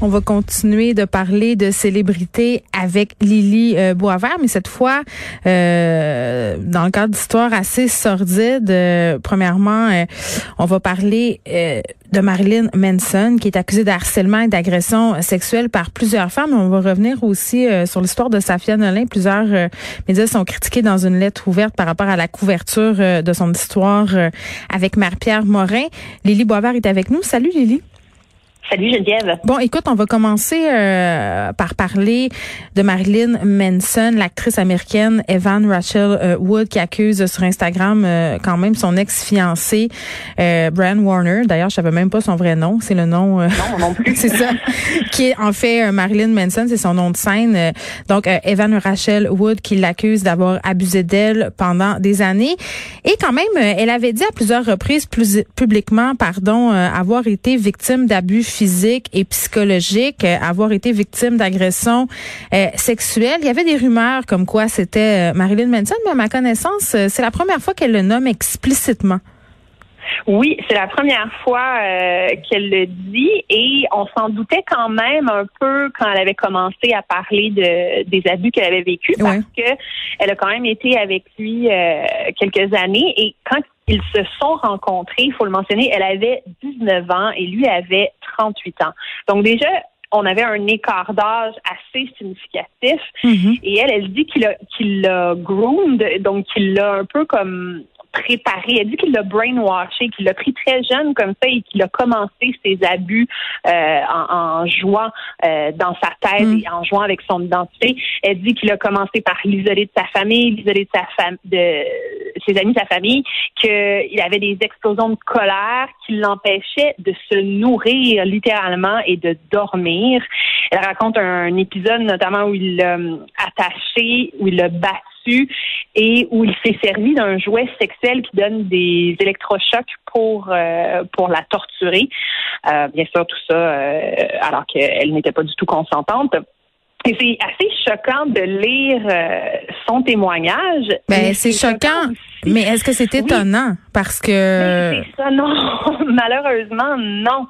On va continuer de parler de célébrités avec Lily euh, mais cette fois euh, dans le cadre d'histoires assez sordides. Euh, premièrement, on va parler de Marilyn Manson, qui est accusée de harcèlement et d'agression sexuelle par plusieurs femmes. On va revenir aussi sur l'histoire de Safia Nolin. Plusieurs médias sont critiqués dans une lettre ouverte par rapport à la couverture de son histoire avec Marie-Pierre Morin. Lily Boisvert est avec nous. Salut Lily. Salut Geneviève. Bon, écoute, on va commencer euh, par parler de Marilyn Manson, l'actrice américaine Evan Rachel euh, Wood qui accuse sur Instagram euh, quand même son ex-fiancé Brian Warner. D'ailleurs, je savais même pas son vrai nom, c'est le nom. non, non plus. c'est ça. qui est en fait Marilyn Manson, c'est son nom de scène. donc Evan Rachel Wood qui l'accuse d'avoir abusé d'elle pendant des années et quand même, elle avait dit à plusieurs reprises plus publiquement, pardon, avoir été victime d'abus physique et psychologique, euh, avoir été victime d'agressions euh, sexuelles. Il y avait des rumeurs comme quoi c'était euh, Marilyn Manson, mais à ma connaissance, c'est la première fois qu'elle le nomme explicitement. Oui, c'est la première fois qu'elle le dit et on s'en doutait quand même un peu quand elle avait commencé à parler de, des abus qu'elle avait vécus parce que elle a quand même été avec lui quelques années et quand ils se sont rencontrés, il faut le mentionner, elle avait 19 ans et lui avait 38 ans. Donc déjà, on avait un écart d'âge assez significatif. Mm-hmm. Et elle, elle dit qu'il a, qu'il l'a groomed, donc qu'il l'a un peu comme préparé. Elle dit qu'il l'a brainwashé, qu'il l'a pris très jeune comme ça et qu'il a commencé ses abus euh, en, jouant euh, dans sa tête mm. et en jouant avec son identité. Elle dit qu'il a commencé par l'isoler de sa famille, l'isoler de sa femme, de ses amis, sa famille, qu'il avait des explosions de colère qui l'empêchaient de se nourrir littéralement et de dormir. Elle raconte un épisode notamment où il l'a attaché, où il l'a battu et où il s'est servi d'un jouet sexuel qui donne des électrochocs pour euh, pour la torturer. Euh, bien sûr, tout ça euh, alors qu'elle n'était pas du tout consentante. Et c'est assez choquant de lire son témoingage. Ben, c'est choquant, mais est-ce que c'est étonnant? Parce que... Ça, non. Malheureusement, non.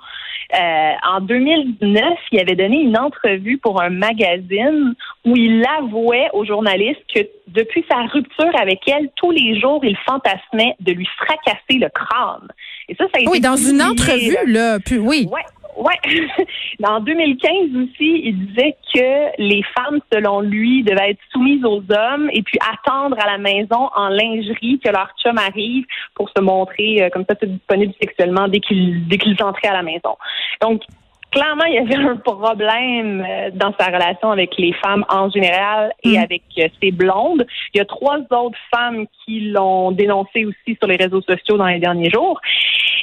Euh, en 2019, il avait donné une entrevue pour un magazine où il avouait aux journalistes que depuis sa rupture avec elle, tous les jours, il fantasmait de lui fracasser le crâne. Et ça, ça a été Oui, dans une entrevue, là. Puis, oui. Ouais. Ouais. En 2015 aussi, il disait que les femmes, selon lui, devaient être soumises aux hommes et puis attendre à la maison en lingerie que leur chum arrive pour se montrer euh, comme ça disponible sexuellement dès qu'ils dès qu'ils entraient à la maison. Donc clairement, il y avait un problème euh, dans sa relation avec les femmes en général et mm. avec euh, ses blondes. Il y a trois autres femmes qui l'ont dénoncé aussi sur les réseaux sociaux dans les derniers jours.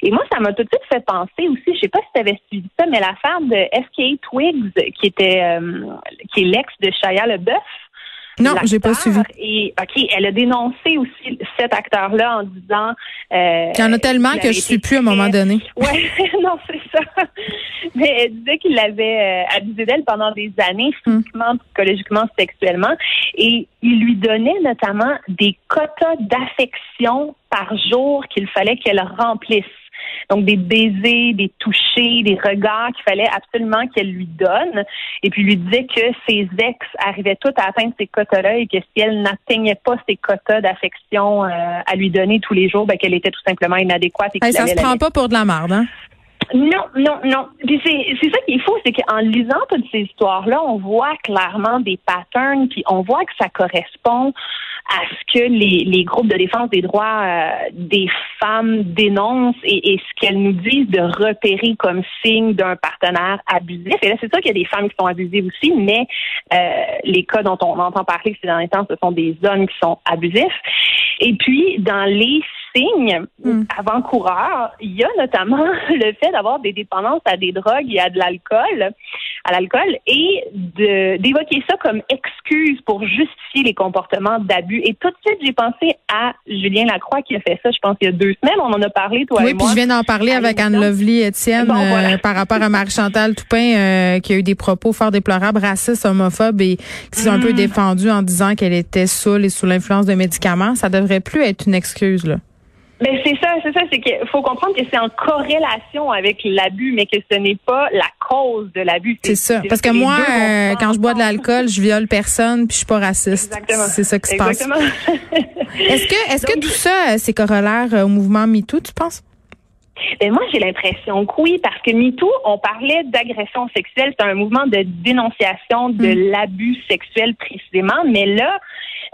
Et moi, ça m'a tout de suite fait penser aussi, je sais pas si tu avais suivi ça, mais la femme de SK Twigs, qui était euh, qui est l'ex de Shia LeBeouf, non, j'ai pas suivi. Et ok, elle a dénoncé aussi cet acteur-là en disant. Euh, Il y en a tellement que je suis plus à un moment donné. Ouais, non, c'est ça. Mais elle disait qu'il avait euh, abusé d'elle pendant des années, hmm. physiquement, psychologiquement, sexuellement, et il lui donnait notamment des quotas d'affection par jour qu'il fallait qu'elle remplisse. Donc des baisers, des touchés, des regards qu'il fallait absolument qu'elle lui donne. Et puis lui disait que ses ex arrivaient toutes à atteindre ces quotas-là et que si elle n'atteignait pas ces quotas d'affection euh, à lui donner tous les jours, ben, qu'elle était tout simplement inadéquate. Et ça se prend pas pour de la merde, hein? Non, non, non. Puis c'est ça qu'il faut, c'est qu'en lisant toutes ces histoires-là, on voit clairement des patterns, puis on voit que ça correspond à ce que les, les groupes de défense des droits euh, des femmes dénoncent et, et ce qu'elles nous disent de repérer comme signe d'un partenaire abusif. Et là, c'est sûr qu'il y a des femmes qui sont abusives aussi, mais euh, les cas dont on entend parler ces derniers temps, ce sont des hommes qui sont abusifs. Et puis, dans les signes hmm. avant-coureurs, il y a notamment le fait d'avoir des dépendances à des drogues et à de l'alcool à l'alcool et d'évoquer ça comme excuse pour justifier les comportements d'abus. Et tout de suite, j'ai pensé à Julien Lacroix qui a fait ça, je pense, il y a deux semaines. On en a parlé, toi oui, et moi. Oui, puis je viens d'en parler avec Anne Lovely Étienne euh, par rapport à Marie-Chantal Toupin euh, qui a eu des propos fort déplorables, racistes, homophobes et qui sont un peu mm. défendus en disant qu'elle était saoule et sous l'influence de médicaments. Ça devrait plus être une excuse, là. Ben c'est ça, c'est ça, c'est qu'il faut comprendre que c'est en corrélation avec l'abus, mais que ce n'est pas la cause de l'abus. C'est ça, parce que moi, euh, quand je bois de l'alcool, je viole personne, puis je suis pas raciste. Exactement. C'est ça qui se passe. est-ce que, est-ce que tout ça, euh, c'est corollaire euh, au mouvement MeToo, tu penses? Ben moi, j'ai l'impression que oui, parce que MeToo, on parlait d'agression sexuelle, c'est un mouvement de dénonciation de hmm. l'abus sexuel précisément, mais là,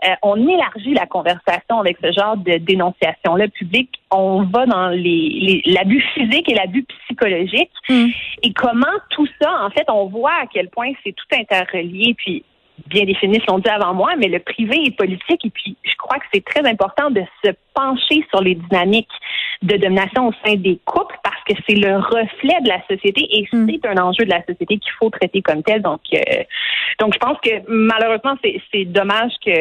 euh, on élargit la conversation avec ce genre de dénonciation-là publique. On va dans les, l'abus physique et l'abus psychologique. Hmm. Et comment tout ça, en fait, on voit à quel point c'est tout interrelié. Puis bien défini, ce qu'on dit avant moi, mais le privé est politique. Et puis, je crois que c'est très important de se pencher sur les dynamiques de domination au sein des couples parce que c'est le reflet de la société et hmm. c'est un enjeu de la société qu'il faut traiter comme tel. Donc, euh, donc je pense que malheureusement, c'est dommage que,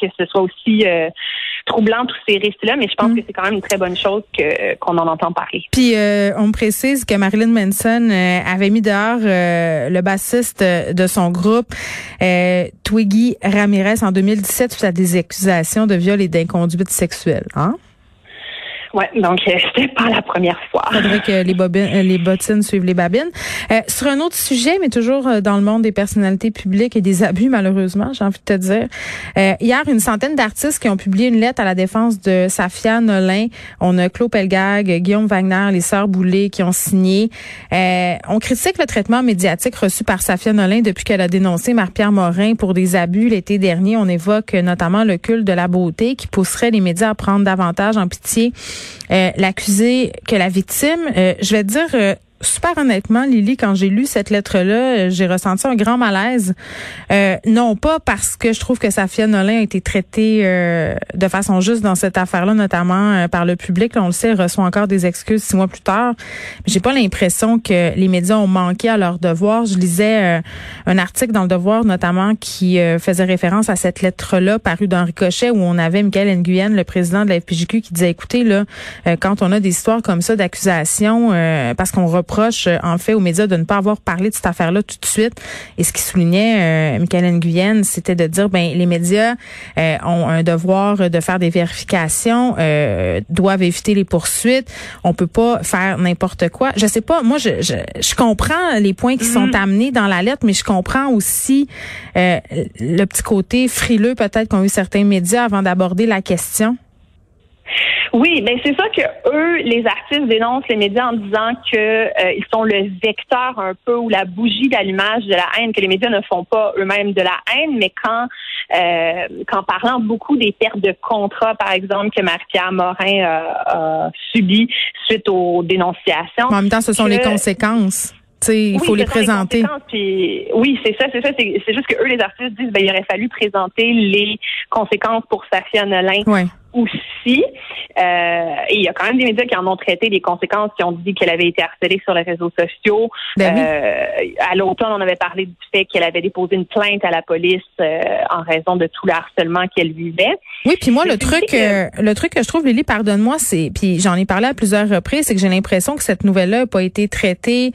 que ce soit aussi euh, troublant tous ces risques-là, mais je pense mm. que c'est quand même une très bonne chose que qu'on en entend parler. Puis euh, on précise que Marilyn Manson euh, avait mis dehors le bassiste de son groupe, Twiggy Ramirez, en 2017 suite à des accusations de viol et d'inconduite sexuelle. Hein? Ouais, donc euh, c'était pas la première fois. Faudrait que les bobines, euh, les bottines suivent les babines. Euh, sur un autre sujet, mais toujours euh, dans le monde des personnalités publiques et des abus, malheureusement, j'ai envie de te dire. hier, une centaine d'artistes qui ont publié une lettre à la défense de Safia Nolin. On a Claude Pelgag, Guillaume Wagner, les sœurs Boulay qui ont signé. on critique le traitement médiatique reçu par Safia Nolin depuis qu'elle a dénoncé Marc-Pierre Morin pour des abus l'été dernier. On évoque notamment le culte de la beauté qui pousserait les médias à prendre davantage en pitié euh, l'accusé que la victime. Euh, je vais dire, euh, super honnêtement, Lily, quand j'ai lu cette lettre-là, euh, j'ai ressenti un grand malaise. Euh, non pas parce que je trouve que Safia Nolin a été traitée euh, de façon juste dans cette affaire-là, notamment par le public. on le sait, elle reçoit encore des excuses six mois plus tard. J'ai pas l'impression que les médias ont manqué à leur devoir. Je lisais un article dans le Devoir, notamment, qui faisait référence à cette lettre-là parue dans Ricochet, où on avait Michael Nguyen, le président de la FPJQ, qui disait, écoutez, là, quand on a des histoires comme ça d'accusations, parce qu'on reproche euh, en fait aux médias de ne pas avoir parlé de cette affaire-là tout de suite. Et ce qui soulignait euh, Michael Nguyen, c'était de dire ben les médias euh, ont un devoir de faire des vérifications, euh, doivent éviter les poursuites. On peut pas faire n'importe quoi. Je sais pas. Moi, je, je, je comprends les points qui sont mm-hmm. amenés dans la lettre, mais je comprends aussi le petit côté frileux peut-être qu'ont eu certains médias avant d'aborder la question. Oui, mais c'est ça que eux, les artistes dénoncent les médias en disant que euh, ils sont le vecteur un peu ou la bougie d'allumage de la haine, que les médias ne font pas eux-mêmes de la haine, mais quand euh, qu'en parlant beaucoup des pertes de contrats, par exemple, que Marie-Pierre Morin a subi suite aux dénonciations. En même temps, ce sont les conséquences. il faut les présenter. oui, c'est ça, c'est ça. C'est juste que eux, les artistes, disent ben, il aurait fallu présenter les conséquences pour Safia Nolin aussi. Euh, et il y a quand même des médias qui en ont traité des conséquences, qui ont dit qu'elle avait été harcelée sur les réseaux sociaux. Ben euh, à l'automne, on avait parlé du fait qu'elle avait déposé une plainte à la police euh, en raison de tout le harcèlement qu'elle vivait. Oui, puis moi, le truc, le truc que je trouve, Lily, pardonne-moi, c'est, puis j'en ai parlé à plusieurs reprises, c'est que j'ai l'impression que cette nouvelle-là n'a pas été traitée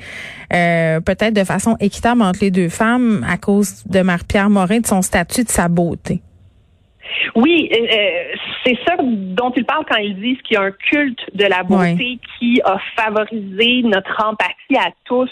peut-être de façon équitable entre les deux femmes à cause de Marie-Pierre Morin, de son statut, de sa beauté. Oui, euh, euh, c'est ça dont ils parlent quand ils disent qu'il y a un culte de la beauté qui a favorisé notre empathie à tous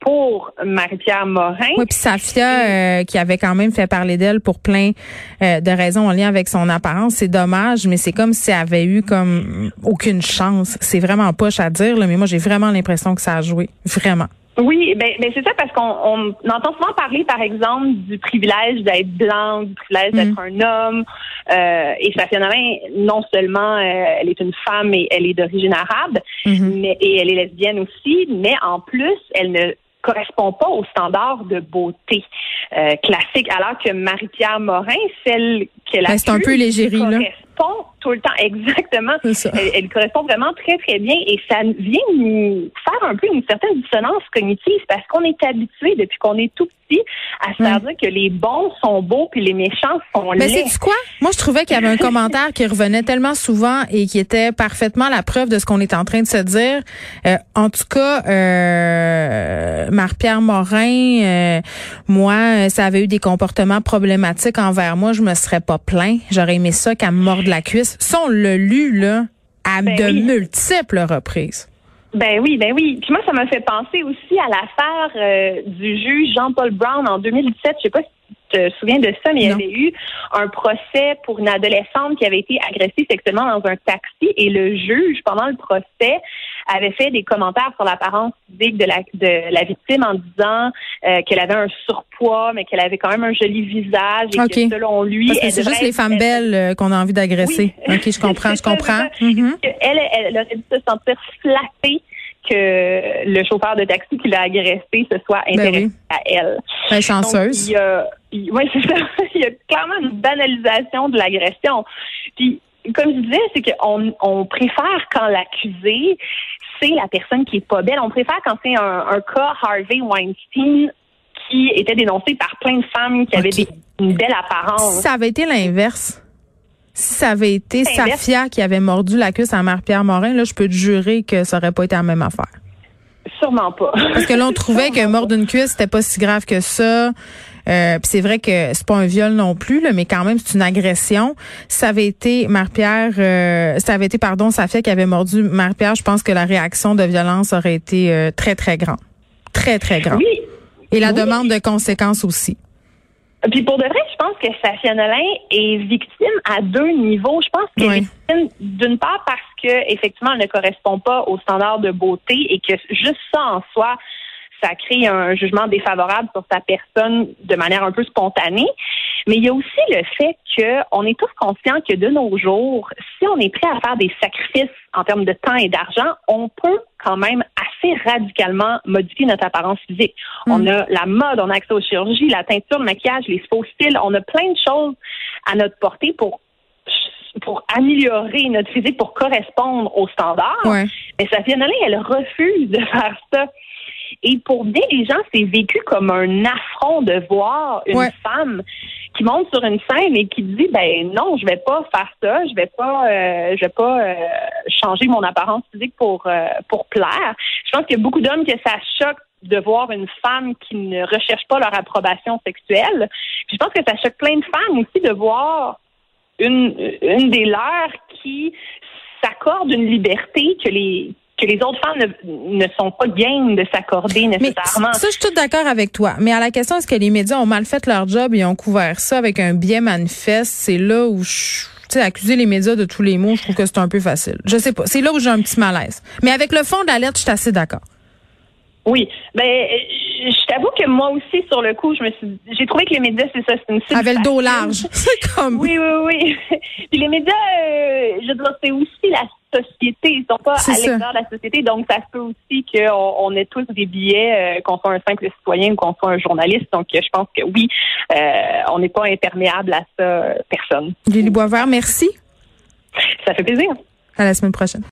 pour Marie-Pierre Morin. Oui, puis Safia, euh, qui avait quand même fait parler d'elle pour plein de raisons en lien avec son apparence, c'est dommage, mais c'est comme si elle avait eu comme aucune chance. C'est vraiment poche à dire, là, mais moi j'ai vraiment l'impression que ça a joué, vraiment. Oui, ben, ben c'est ça parce qu'on on entend souvent parler, par exemple, du privilège d'être blanc, du privilège d'être mm. un homme. Euh, et Safia Nolin, non seulement euh, elle est une femme et elle est d'origine arabe, mm-hmm. mais et elle est lesbienne aussi, mais en plus, elle ne correspond pas aux standards de beauté euh, classique, alors que Marie-Pierre Morin, celle qu'elle a ben, C'est un peu l'égérie, là. Tout le temps exactement. Elle, correspond vraiment très très bien et ça vient nous faire un peu une certaine dissonance cognitive parce qu'on est habitué depuis qu'on est tout petit à se faire dire que les bons sont beaux puis les méchants sont laids. Mais c'est quoi? Moi je trouvais qu'il y avait un commentaire qui revenait tellement souvent et qui était parfaitement la preuve de ce qu'on est en train de se dire. Euh, en tout cas, euh, Marie-Pierre Morin, euh, moi, ça avait eu des comportements problématiques envers moi. Je me serais pas plaint. J'aurais aimé ça qu'elle me morde la cuisse. Ça, on l'a lu là à ben de multiples reprises. Ben oui, ben oui. Puis moi, ça m'a fait penser aussi à l'affaire euh, du juge Jean-Paul Brown en 2017. Je sais pas si te souviens de ça, mais il y avait eu un procès pour une adolescente qui avait été agressée sexuellement dans un taxi et le juge, pendant le procès, avait fait des commentaires sur l'apparence physique de la, de la victime en disant euh, qu'elle avait un surpoids, mais qu'elle avait quand même un joli visage et que selon lui, c'est juste les femmes belles euh, qu'on a envie d'agresser. ok, je comprends, je comprends. Mhm. elle, elle aurait dû se sentir flattée que le chauffeur de taxi qui l'a agressé se soit ben intéressé à elle. Ben, chanceuse. oui, c'est ça. il y a clairement une banalisation de l'agression. Puis comme je disais, c'est qu'on on préfère quand l'accusé, c'est la personne qui est pas belle. On préfère quand c'est un, cas Harvey Weinstein qui était dénoncé par plein de femmes qui avaient une belle apparence. ça avait été l'inverse, si ça avait été Safia qui avait mordu la cuisse à Marie-Pierre Morin, là, je peux te jurer que ça aurait pas été la même affaire. Sûrement pas. Parce que là, on trouvait que mordre une cuisse, c'était pas si grave que ça. Euh, c'est vrai que c'est pas un viol non plus, là, mais quand même c'est une agression. Si ça avait été Marie-Pierre, euh, ça avait été pardon Safia qui avait mordu Marie-Pierre, je pense que la réaction de violence aurait été euh, très très grande, très très grande. Oui. Et la demande de conséquences aussi. Puis pour de vrai, je pense que Safia Nolin est victime à deux niveaux. Je pense qu'elle est victime d'une part parce que effectivement elle ne correspond pas aux standards de beauté et que juste ça en soi ça crée un jugement défavorable sur sa personne de manière un peu spontanée. Mais il y a aussi le fait qu'on est tous conscients que de nos jours, si on est prêt à faire des sacrifices en termes de temps et d'argent, on peut quand même assez radicalement modifier notre apparence physique. Mm. On a la mode, on a accès aux chirurgies, la teinture, le maquillage, les faux styles. On a plein de choses à notre portée pour pour améliorer notre physique, pour correspondre aux standards. Ouais. Mais Safia Nolin, elle refuse de faire ça. Et pour bien des gens, c'est vécu comme un affront de voir une femme qui monte sur une scène et qui dit ben non, je vais pas faire ça, je vais pas euh, je vais pas euh, changer mon apparence physique pour euh, pour plaire. Je pense qu'il y a beaucoup d'hommes que ça choque de voir une femme qui ne recherche pas leur approbation sexuelle. je pense que ça choque plein de femmes aussi de voir une une des leurs qui s'accorde une liberté que les que les autres femmes ne, ne sont pas game de s'accorder nécessairement. ça, je suis tout d'accord avec toi. Mais à la question, est-ce que les médias ont mal fait leur job et ont couvert ça avec un biais manifeste? C'est là où je tu sais, accuser les médias de tous les mots, je trouve que c'est un peu facile. Je sais pas. C'est là où j'ai un petit malaise. Mais avec le fond de l'alerte, je suis assez d'accord. Oui. Ben, je t'avoue que moi aussi, sur le coup, je me suis, j'ai trouvé que les médias, c'est ça, c'est une cible. Avec le dos large. c'est comme. Oui, oui, oui. Puis les médias, euh, je dois c'est aussi la société. Ils sont pas à l'extérieur de la société. Donc, ça se peut aussi qu'on on ait tous des billets, euh, qu'on soit un simple citoyen ou qu'on soit un journaliste. Donc, je pense que oui, euh, on n'est pas imperméable à ça, personne. Lily Boisvert, merci. Ça fait plaisir. À la semaine prochaine.